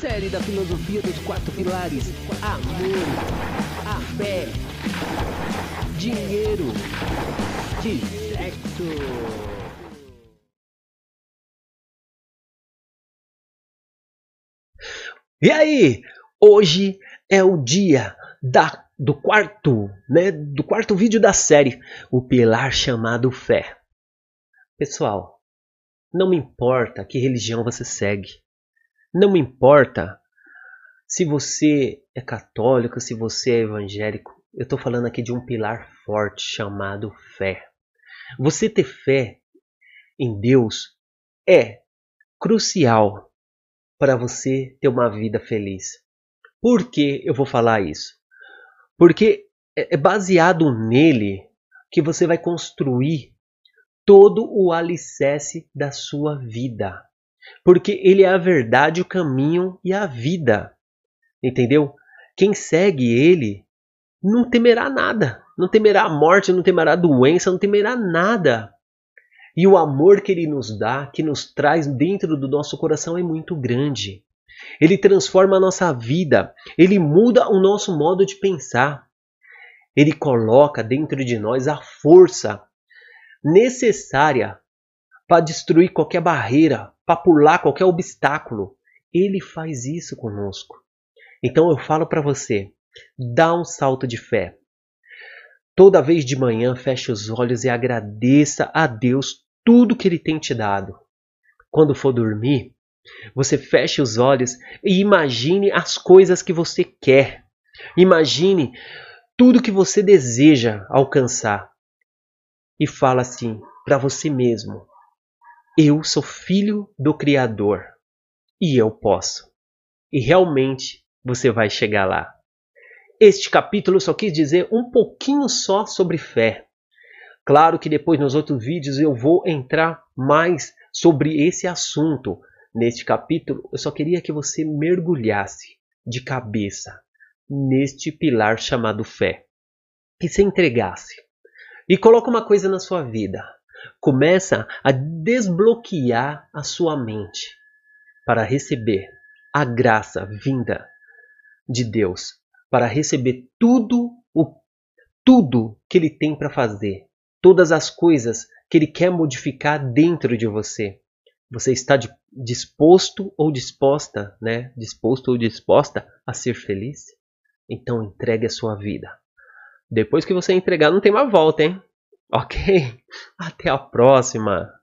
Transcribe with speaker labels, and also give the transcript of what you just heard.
Speaker 1: Série da filosofia dos quatro pilares: amor, a fé, dinheiro e sexo. E aí, hoje é o dia da, do quarto, né, do quarto vídeo da série, o pilar chamado fé. Pessoal, não me importa que religião você segue. Não importa se você é católico, se você é evangélico. Eu estou falando aqui de um pilar forte chamado fé. Você ter fé em Deus é crucial para você ter uma vida feliz. Por que eu vou falar isso? Porque é, é baseado nele que você vai construir todo o alicerce da sua vida. Porque ele é a verdade, o caminho e a vida. Entendeu? Quem segue ele não temerá nada. Não temerá a morte, não temerá a doença, não temerá nada. E o amor que ele nos dá, que nos traz dentro do nosso coração é muito grande. Ele transforma a nossa vida, ele muda o nosso modo de pensar. Ele coloca dentro de nós a força necessária para destruir qualquer barreira, para pular qualquer obstáculo. Ele faz isso conosco. Então eu falo para você, dá um salto de fé. Toda vez de manhã, feche os olhos e agradeça a Deus tudo que Ele tem te dado. Quando for dormir, você feche os olhos e imagine as coisas que você quer. Imagine tudo que você deseja alcançar. E fala assim para você mesmo: Eu sou filho do Criador e eu posso. E realmente você vai chegar lá. Este capítulo só quis dizer um pouquinho só sobre fé. Claro que depois nos outros vídeos eu vou entrar mais sobre esse assunto. Neste capítulo, eu só queria que você mergulhasse de cabeça neste pilar chamado fé. Que se entregasse. E coloca uma coisa na sua vida. Começa a desbloquear a sua mente para receber a graça vinda de Deus, para receber tudo o tudo que ele tem para fazer todas as coisas que Ele quer modificar dentro de você. Você está disposto ou disposta, né? Disposto ou disposta a ser feliz? Então entregue a sua vida. Depois que você entregar, não tem mais volta, hein? Ok? Até a próxima!